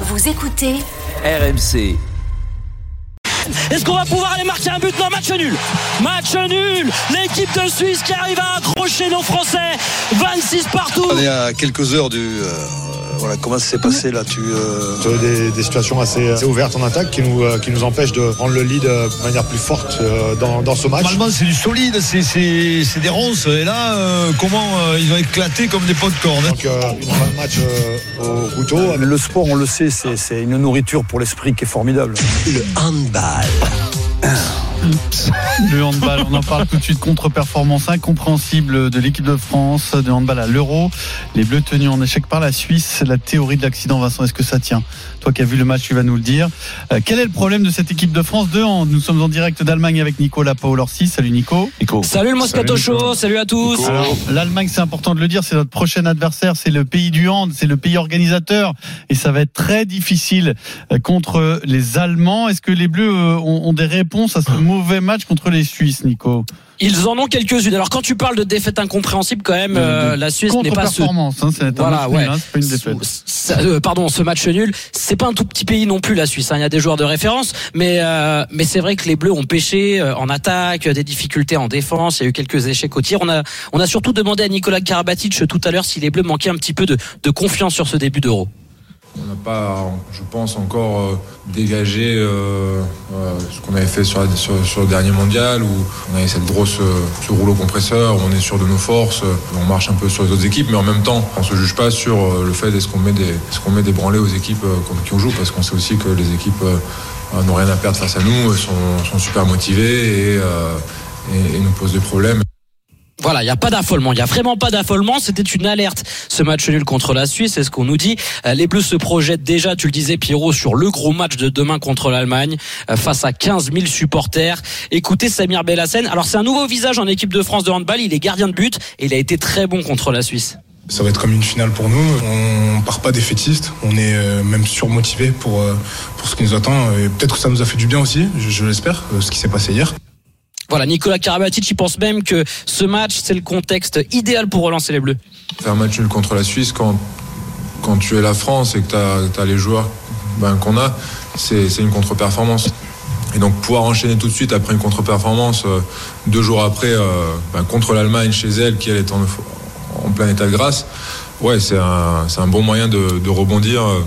Vous écoutez RMC. Est-ce qu'on va pouvoir aller marquer un but? Non, match nul. Match nul. L'équipe de Suisse qui arrive à accrocher nos Français. 26 partout. On est à quelques heures du. euh, voilà, comment ça s'est passé là tu, euh, Sur des, des situations assez, assez ouvertes en attaque qui nous, euh, qui nous empêchent de prendre le lead euh, de manière plus forte euh, dans, dans ce match. Normalement, c'est du solide, c'est, c'est, c'est des ronces. Et là, euh, comment euh, ils ont éclaté comme des pots de corne hein. Donc euh, de match euh, au couteau. Le sport, on le sait, c'est c'est une nourriture pour l'esprit qui est formidable. Le handball. Le handball, on en parle tout de suite. Contre-performance incompréhensible de l'équipe de France de handball à l'Euro. Les Bleus tenus en échec par la Suisse. La théorie de l'accident, Vincent, est-ce que ça tient Toi qui as vu le match, tu vas nous le dire. Euh, quel est le problème de cette équipe de France de hand Nous sommes en direct d'Allemagne avec Nicolas Paolorsi. Salut Nico. Nico. Salut le Moscato. Show. Salut à tous. Alors, l'Allemagne, c'est important de le dire, c'est notre prochain adversaire, c'est le pays du hand, c'est le pays organisateur, et ça va être très difficile euh, contre les Allemands. Est-ce que les Bleus euh, ont, ont des réponses à ce mauvais match contre les Suisses, Nico Ils en ont quelques-unes. Alors quand tu parles de défaite incompréhensible, quand même, euh, la Suisse n'est pas ce hein, c'est Voilà, ouais. hein, pas une défaite. Ça, euh, pardon, ce match nul, c'est pas un tout petit pays non plus la Suisse. hein. Il y a des joueurs de référence, mais euh, mais c'est vrai que les Bleus ont pêché euh, en attaque, des difficultés en défense. Il y a eu quelques échecs au tir. On a on a surtout demandé à Nicolas Karabatic tout à l'heure si les Bleus manquaient un petit peu de, de confiance sur ce début d'Euro. On n'a pas, je pense, encore euh, dégagé euh, euh, ce qu'on avait fait sur, le dernier mondial, où on avait cette grosse, rouleau compresseur, où on est sûr de nos forces, on marche un peu sur les autres équipes, mais en même temps, on se juge pas sur le fait est-ce qu'on met des, est-ce qu'on met des branlées aux équipes qui on joue, parce qu'on sait aussi que les équipes n'ont rien à perdre face à nous, sont, sont super motivées et, et, et nous posent des problèmes. Voilà, il n'y a pas d'affolement. Il n'y a vraiment pas d'affolement. C'était une alerte, ce match nul contre la Suisse. C'est ce qu'on nous dit. Euh, Les Bleus se projettent déjà, tu le disais, Pierrot, sur le gros match de demain contre l'Allemagne, euh, face à 15 000 supporters. Écoutez Samir Bellassen. Alors, c'est un nouveau visage en équipe de France de handball. Il est gardien de but et il a été très bon contre la Suisse. Ça va être comme une finale pour nous. On part pas défaitiste. On est euh, même surmotivé pour, pour ce qui nous attend. Et peut-être que ça nous a fait du bien aussi, je, l'espère, ce qui s'est passé hier. Voilà, Nicolas Karabatic, il pense même que ce match, c'est le contexte idéal pour relancer les Bleus. Faire un match nul contre la Suisse quand, quand tu es la France et que tu as, les joueurs ben, qu'on a, c'est une contre-performance. Et donc pouvoir enchaîner tout de suite après une contre-performance, euh, deux jours après, euh, ben, contre l'Allemagne chez elle, qui elle est en, plein état de grâce, ouais, c'est un, bon moyen de, de rebondir. euh.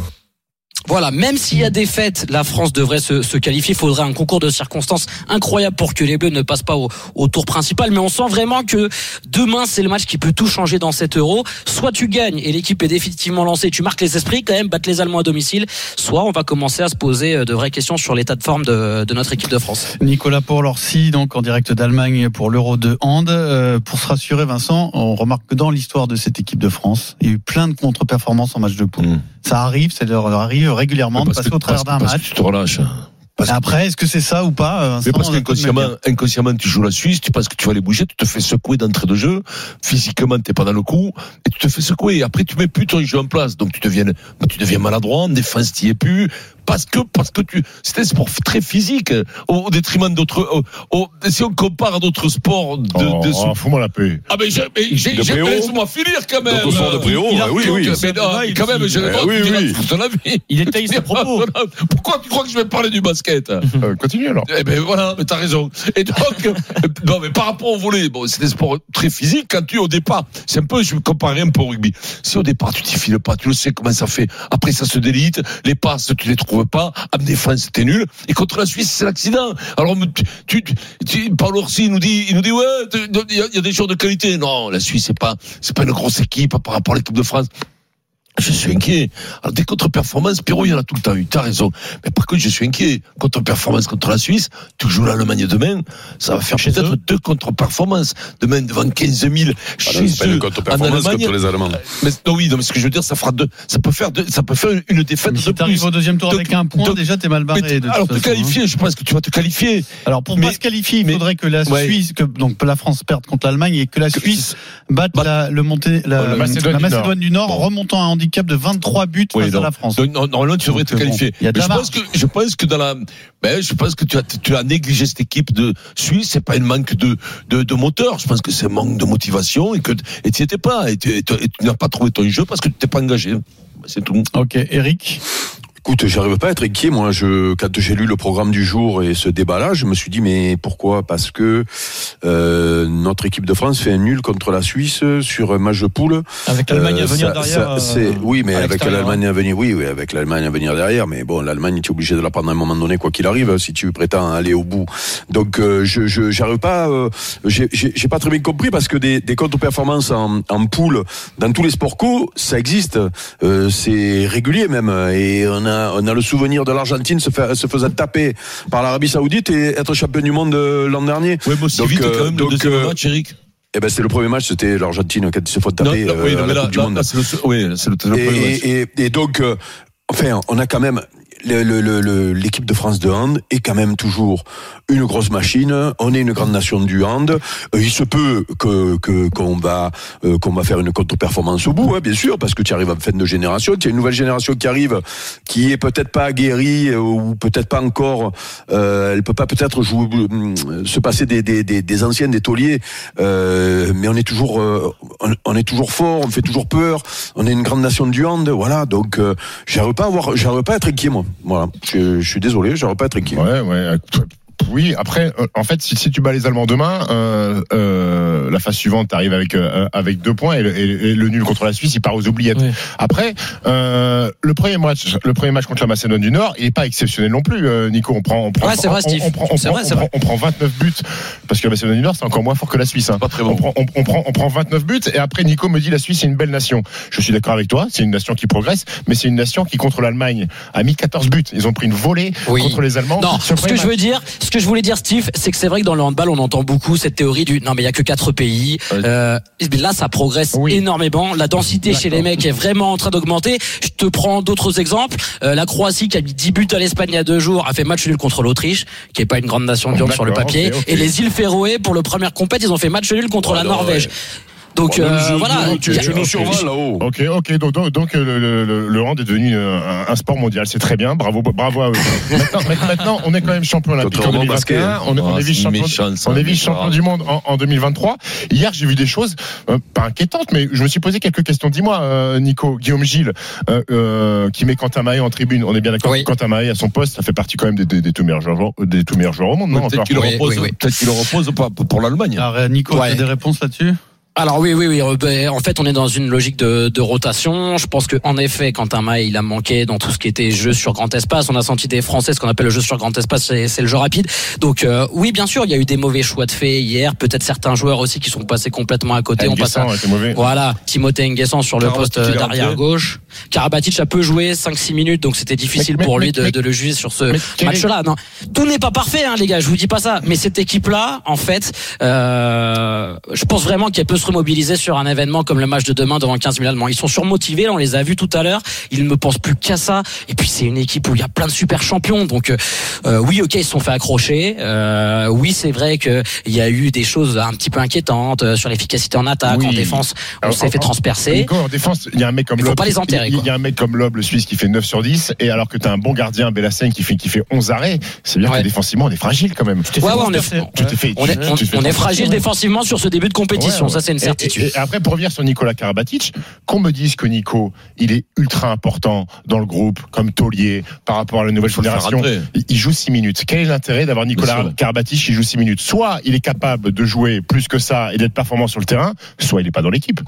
Voilà, même s'il y a des fêtes, la France devrait se, se qualifier. Il faudrait un concours de circonstances incroyable pour que les Bleus ne passent pas au, au tour principal. Mais on sent vraiment que demain, c'est le match qui peut tout changer dans cet euro. Soit tu gagnes et l'équipe est définitivement lancée, tu marques les esprits quand même, battre les Allemands à domicile. Soit on va commencer à se poser euh, de vraies questions sur l'état de forme de, de notre équipe de France. Nicolas Paolorsi, donc en direct d'Allemagne pour l'Euro de hand. Euh, pour se rassurer, Vincent, on remarque que dans l'histoire de cette équipe de France, il y a eu plein de contre-performances en match de poule. Mm. Ça arrive, ça leur arrive régulièrement de passer au travers d'un match. tu te relâches. Parce Après, est-ce que c'est ça ou pas euh, mais parce qu'inconsciemment, inconsciemment, tu joues la Suisse, tu penses que tu vas les bouger, tu te fais secouer d'entrée de jeu, physiquement, t'es pas dans le coup, et tu te fais secouer, et après, tu mets plus ton jeu en place, donc tu deviens, tu deviens maladroit, en défense, t'y es plus, parce que, parce que tu, c'est un sport très physique, au, au détriment d'autres, au- au- si on compare à d'autres sports de, Oh, de oh, Fous-moi la paix. ah mais De laisse-moi finir quand même. D'autres sports de Préau, Il a- ouais, oui, oui. Mais non, Il- quand même, je vais Eh pas oui, oui. toute la vie. Il étaye ses propos. Pourquoi tu crois que je vais parler du basket Euh, continue alors. Eh ben voilà, mais t'as raison. Et donc, non mais par rapport au volet, bon, c'est des sports très physiques. Quand tu au départ, c'est un peu, je vais comparer un peu au rugby. Si au départ tu t'y files pas, tu le sais comment ça fait. Après ça se délite, les passes tu les trouves pas, en défense t'es nul. Et contre la Suisse c'est l'accident. Alors tu, Paolo Orsi nous dit, il nous dit ouais, il y, a- des joueurs de qualité. Non, la Suisse c'est pas, c'est pas une grosse équipe par rapport à l'équipe de France. Je suis inquiet. Alors, des contre-performances, Pierrot, il y en a tout le temps eu. T'as raison. Mais par contre, je suis inquiet. Contre-performance contre la Suisse, tu joues l'Allemagne demain, ça va faire peut-être deux contre-performances. Demain, devant 15 000 chez c'est pas une eux, en contre-performance Allemagne. contre les Allemands. Mais, non, oui, non, mais ce que je veux dire, ça fera deux, ça peut faire deux, ça peut faire une défaite Mais de si t'arrives plus. au deuxième tour Donc- avec un point, donc- déjà t'es mal barré. Mais de toute alors, te façon, hein. qualifier, je pense que tu vas te qualifier. Alors pour Mais- pas se qualifier, il faudrait que la Ouais. Suisse, que donc la France perde contre l'Allemagne et que la Que- Suisse batte la, le monté, la, Oh, la Macédoine la du Nord, Bon. remontant à un handicap de 23 buts Oui, face non. à la France. Non, normalement, tu devrais te bon, qualifier. la je pense que, je pense que dans la, ben, je pense que tu as, tu as négligé cette équipe de Suisse. C'est pas un manque de, de, de moteur. Je pense que c'est un manque de motivation et que, et tu étais pas. Et tu, n'as pas trouvé ton jeu parce que tu t'es pas engagé. C'est tout. Ok, Eric. Écoute, j'arrive pas à être inquiet. Moi, je, quand j'ai lu le programme du jour et ce débat-là, je me suis dit, mais pourquoi? Parce que euh, notre équipe de France fait un nul contre la Suisse sur un match de poule. Avec l'Allemagne Euh, à venir ça- derrière. ça- euh, oui, mais avec l'Allemagne à venir, oui, oui, avec l'Allemagne à venir derrière. Mais bon, l'Allemagne, tu es obligé de la prendre à un moment donné, quoi qu'il arrive, si tu prétends aller au bout. Donc, euh, je, je, j'arrive pas, euh, j'ai, pas très bien compris parce que des, des contre-performances en, en poule dans tous les sports co, ça existe. Euh, c'est régulier même. Et on a, on a le souvenir de l'Argentine se, se faisant taper par l'Arabie Saoudite et être champion du monde euh, l'an dernier. Ouais, aussi Donc, vite euh, quand même donc, le deuxième euh, match, Eric. Eh ben, c'est le premier match, c'était l'Argentine ils se font taper Non, non, oui, euh, non, à la là, Coupe du là, Monde. là, c'est le, oui, le, le premier match. Et, et, et donc, euh, enfin, on a quand même l'équipe de France de hand est quand même toujours une grosse machine. On est une grande nation du hand. Euh, il se peut que qu'on va euh, qu'on va faire une contre-performance au bout, hein, bien sûr, parce que tu arrives en fin de génération. Tu as une nouvelle génération qui arrive, qui est peut-être pas aguerrie euh, ou peut-être pas encore. Euh, elle peut pas peut-être jouer, euh, se passer des, des, des, des anciennes, des tauliers. Euh, mais on est toujours on, on est toujours fort, on fait toujours peur. On est une grande nation du hand, voilà. Donc, j'arrive pas à avoir, j'arrive pas à être inquiet moi. Voilà, je, suis désolé, j'arrive pas être inquiet. Ouais, ouais. Oui, après, euh, en fait, si, si tu bats les Allemands demain, euh, euh, la phase suivante, t'arrives avec euh, avec deux points et le, et- et le nul contre la Suisse, il part aux oubliettes. Oui. Après, euh, le premier match, le premier match contre la Macédoine du Nord, il est pas exceptionnel non plus, euh, Nico. On prend, on prend, Ouais, c'est vrai, on- Steve. On, prend, on C'est prend- vrai, c'est on vrai. prend- on prend 29 buts parce que la Macédoine du Nord, c'est encore moins fort que la Suisse. hein. Pas très On bon. prend, on, on prend, on prend 29 buts et après Nico me dit la Suisse c'est une belle nation. Je suis d'accord avec toi, c'est une nation qui progresse, mais c'est une nation qui contre l'Allemagne a mis 14 buts. Ils ont pris une volée Oui. contre les Allemands. Non, ce que je veux dire, ce que je voulais dire, Steve, c'est que c'est vrai que dans le handball, on entend beaucoup cette théorie du non mais il y a que quatre pays. Euh, là, ça progresse Oui. énormément. La densité chez les mecs est vraiment en train d'augmenter. Je te prends d'autres exemples. Euh, la Croatie qui a mis 10 buts à l'Espagne il y a deux jours a fait match nul contre l'Autriche, qui est pas une grande nation du hand sur le papier. Et les îles Féroé pour le premier compète, ils ont fait match nul contre la Alors, Norvège. ouais. Donc Bon, euh, je- voilà. tu, nous survoles là-haut. Ok, ok. Donc, donc, donc, euh, le, le, le hand est devenu euh, un, un sport mondial. C'est très bien. Bravo, bravo à eux. maintenant, maintenant, on est quand même champion olympique en Contre le 2021. basket. On, est- on Ah, est c'est vice-champion on est mais vice-champion du monde en, en 2023. Hier, j'ai vu des choses euh, pas inquiétantes, mais je me suis posé quelques questions. Dis-moi, euh, Nico, Guillaume Gilles, euh, euh, qui met Quentin Mahé en tribune. On est bien d'accord Oui. Quentin Mahé à son poste, ça fait partie quand même des, des, des tout meilleurs joueurs, des tout meilleurs joueurs au monde, non Peut-être qu'il le repose, oui, oui. peut-être qu'il le repose pas pour l'Allemagne. Nico, Ouais. tu as des réponses là-dessus? Alors oui, oui, oui. euh, ben, en fait, on est dans une logique de, de rotation. Je pense que en effet, Quentin Maé, il a manqué dans tout ce qui était jeu sur grand espace. On a senti des Français, ce qu'on appelle le jeu sur grand espace, c'est c'est le jeu rapide. Donc euh, oui, bien sûr, il y a eu des mauvais choix de fait hier. Peut-être certains joueurs aussi qui sont passés complètement à côté. On passe à, Nguessan était mauvais. voilà, Timothée Nguessan sur le poste est d'arrière gauche. Karabatic a peu joué 5-6 minutes, donc c'était difficile Mais- mais- pour lui mais- de, de le juger sur ce match-là. Non, tout n'est pas parfait, hein, les gars. Je vous dis pas ça, mais cette équipe-là, en fait, euh, je pense vraiment qu'elle peut se remobiliser sur un événement comme le match de demain devant 15 000 Allemands. Ils sont surmotivés, là, on les a vus tout à l'heure. Ils ne pensent plus qu'à ça. Et puis c'est une équipe où il y a plein de super champions. Donc euh, oui, ok, ils se sont fait accrocher. Euh, oui, c'est vrai qu'il y a eu des choses un petit peu inquiétantes euh, sur l'efficacité en attaque, Oui. en défense. On Alors, s'est fait en- transpercer. Nico, en défense, il y a un mec comme pas les enterrer, Il y a- un mec comme Loeb, le Suisse, qui fait 9 sur 10. Et alors que tu as un bon gardien, Bellassène, qui fait, qui fait 11 arrêts, c'est bien Ouais. que défensivement, on est fragile quand même. Ouais, ouais, on est, Tu t'es fait- on tu- est, tu on, t'es fait on est transpercer, fragile défensivement sur ce début de compétition. Ça, c'est une Et- certitude. Et, et après, pour revenir sur Nicolas Karabatic, qu'on me dise que Nico, il est ultra important dans le groupe, comme taulier, par rapport à la nouvelle génération. Il il joue 6 minutes. Quel est l'intérêt d'avoir Nicolas. Karabatic qui joue 6 minutes? Soit il est capable de jouer plus que ça et d'être performant sur le terrain, soit il n'est pas dans l'équipe.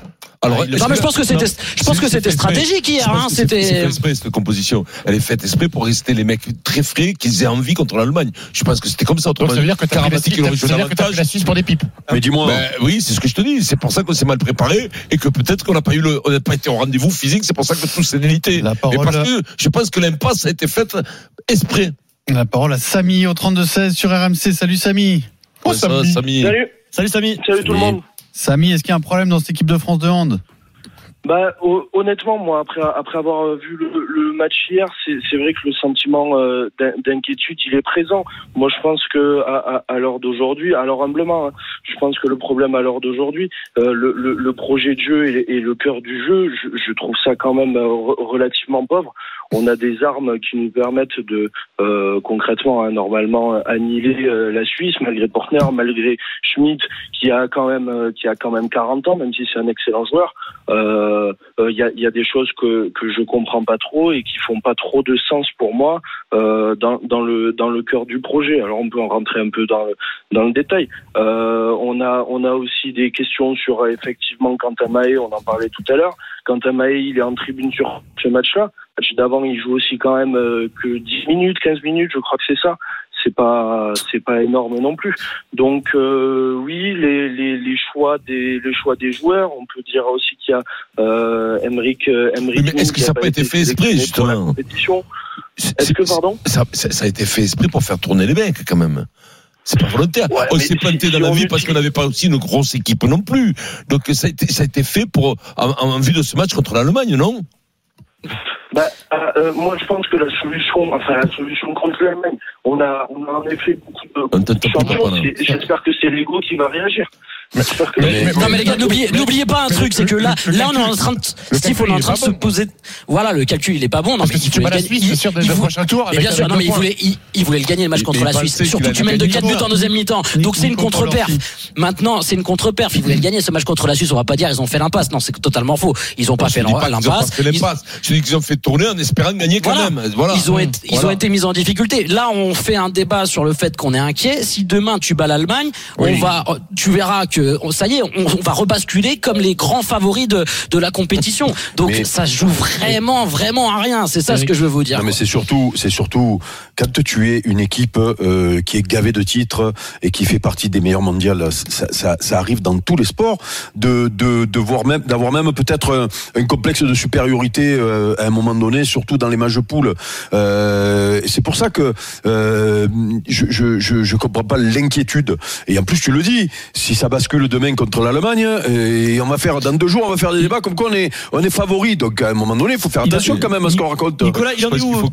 Alors, non, mais je pense que c'était, je pense que c'était stratégique hier. Hein, C'est fait c'était. exprès cette composition. Elle est faite exprès pour rester les mecs très frais, qu'ils aient envie contre l'Allemagne. Je pense que c'était comme ça. Donc ça veut dire que Karabatic, il aurait joué ça veut dire que t'as pris davantage. la Suisse pour des pipes. Mais dis-moi, Ben oui, c'est ce que je te dis. C'est pour ça qu'on s'est mal préparé et que peut-être qu'on n'a pas eu le, on n'a pas été au rendez-vous physique. C'est pour ça que tout s'est délité. La Mais parole, parce que je pense que l'impasse a été faite exprès. la parole à Samy au 32-16 sur RMC. Salut Samy. Oh. Samy. Salut, Salut Samy. salut tout le monde. Samy, est-ce qu'il y a un problème dans cette équipe de France de hand? Bah, ho- honnêtement, moi, après, après avoir vu le, le match hier, c'est c'est vrai que le sentiment euh, d'in- d'inquiétude, il est présent. Moi, je pense que à, à, à l'heure d'aujourd'hui, alors humblement, hein, je pense que le problème à l'heure d'aujourd'hui, euh, le, le, le projet de jeu et, et le cœur du jeu, je, je trouve ça quand même euh, re- relativement pauvre. on a des armes qui nous permettent de euh, concrètement, hein, normalement, annihiler euh, la Suisse malgré Portner, malgré Schmidt qui a quand même euh, qui a quand même 40 ans, même si c'est un excellent joueur. Euh, Y, a, y a des choses que que je comprends pas trop et qui font pas trop de sens pour moi euh, dans, le cœur du projet. Alors on peut en rentrer un peu dans le, détail. Euh, on a aussi des questions sur euh, effectivement Quentin Mahé, on en parlait tout à l'heure. Quentin Mahé, il est en tribune sur ce match-là. Match d'avant, il joue aussi quand même euh, que 10 minutes, 15 minutes, je crois que c'est ça. C'est pas c'est pas énorme non plus. Donc euh, oui, les, les, les choix des les choix des joueurs, on peut dire aussi qu'il y a euh, Emric euh, Emric Mais est-ce que ça n'a pas été fait exprès, justement compétition. Est-ce que pardon ça, ça, a été fait exprès pour faire tourner les mecs, quand même. C'est pas volontaire. Ouais, on s'est planté si dans la vie parce qu'on n'avait pas aussi une grosse équipe non plus. Donc ça a été, ça a été fait pour en, en vue de ce match contre l'Allemagne, non? Bah, euh, moi, je pense que la solution, enfin la solution contre l'Allemagne, on a, on a en effet beaucoup de, J'espère que c'est l'ego qui va réagir. Non mais les gars, n'oubliez, pas un truc, c'est que là, là on est en train de, Steve, on est en train de se poser, voilà, le calcul il est pas bon. Non, mais il voulait la gagner- Suisse, c'est sûr, dès il le vou- prochain tour, Mais bien sûr, non mais il voulait, il, voulait le gagner le match contre la Suisse. Surtout tu mènes de gagner 4 le buts en deuxième mi-temps. Donc c'est une contre-perf. Maintenant, c'est une contre-perf. Ils voulaient le gagner ce match contre la Suisse. On va pas dire ils ont fait l'impasse. Non, c'est totalement faux. Ils ont pas fait l'impasse. fait Ils- l'impasse. Je dis qu'ils ont fait tourner en espérant gagner quand même. Voilà. Ils ont été, ils ont été mis en difficulté. Là, on fait un débat sur le fait qu'on est inquiet. Si demain tu bats l'Allemagne, on va, tu verras que on- ça y est, on, on va rebasculer comme les grands favoris de, de la compétition. Donc Mais- ça joue vraiment, vraiment à rien. C'est ça ce que je veux vous dire. Non mais c'est surtout, c'est surtout quand tu es une équipe euh, qui est gavée de titres et qui fait partie des meilleurs mondiales, ça, ça, ça arrive dans tous les sports de de, de voir même d'avoir même peut-être un, un complexe de supériorité euh, à un moment donné, surtout dans les matchs de poule. Euh, c'est pour ça que euh, je, je je je comprends pas l'inquiétude. Et en plus tu le dis, si ça bascule demain contre l'Allemagne, et on va faire dans deux jours, on va faire des débats comme quoi on est on est favori. Donc à un moment donné, il faut faire attention quand même à ce qu'on raconte. Nicolas, il Je en pense est où faut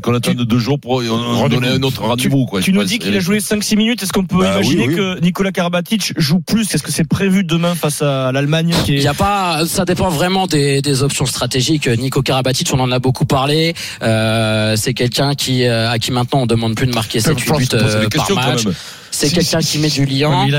qu'on attende deux jours pour on- donner un autre rendez-vous. quoi, Tu nous dis qu'il a joué 5-6 minutes. Est-ce qu'on peut Bah imaginer oui. que Nicolas Karabatic joue plus? Est-ce que c'est prévu demain face à l'Allemagne Il a pas, ça dépend vraiment des, des options stratégiques. Nico Karabatic, on en a beaucoup parlé. Euh, c'est quelqu'un qui, euh, à qui maintenant on demande plus de marquer 7 Faut 8 buts euh, par match. C'est Si- quelqu'un si- qui met du mais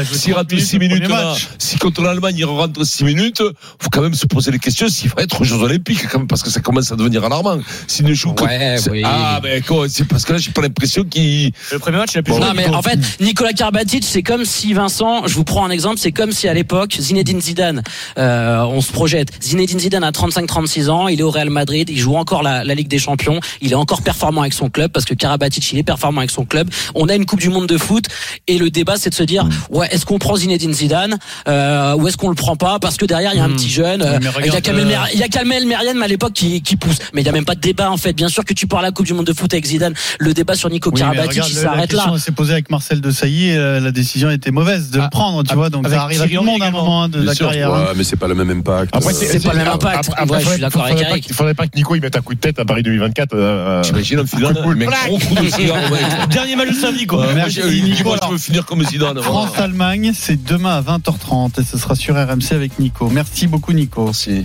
joué S'il 30 rate minutes 6 au premier minutes là, si contre l'Allemagne il rentre 6 minutes, faut quand même se poser les questions s'il va être aux Jeux Olympiques, quand même, parce que ça commence à devenir alarmant. S'il ne joue que. Ouais, c'est- oui. Ah, ben quoi, c'est parce que là, j'ai pas l'impression qu'il. le premier match Il a pu Non jouer, mais en fait Nicolas Karabatic c'est comme si Vincent je vous prends un exemple c'est comme si à l'époque Zinedine Zidane euh, on se projette Zinedine Zidane a 35-36 ans il est au Real Madrid il joue encore la, la Ligue des Champions il est encore performant avec son club parce que Karabatic il est performant avec son club on a une Coupe du Monde de foot et le débat c'est de se dire ouais est-ce qu'on prend Zinedine Zidane euh, ou est-ce qu'on le prend pas? Parce que derrière il y a un Hmm. petit jeune euh, il y a Kamel euh, Mer- il y a Kamel Meriem à l'époque qui, qui pousse mais il y a même pas de débat en fait bien sûr que tu parles à la Coupe du Monde de foot avec Zidane le débat sur Nico Oui, Karabatic il la s'arrête là question s'est posée avec Marcel de Sailly, euh, la décision était mauvaise de Ah, le prendre, tu ah, vois, donc ça arrive à tout le monde à un moment hein, de la sûr. carrière. hein. Ouais, mais c'est pas le même impact. Après, C'est pas le même impact. Après, je suis d'accord avec faudrait pas Eric. que- faudrait pas que Nico il mette un coup de tête à Paris 2024. euh, J'imagine un Zidane. Dernier match de sa vie, quoi. Nico. Finir comme Zidane. France-Allemagne, c'est demain à 20h30 et ce sera sur RMC avec Nico. Merci beaucoup Nico. Merci.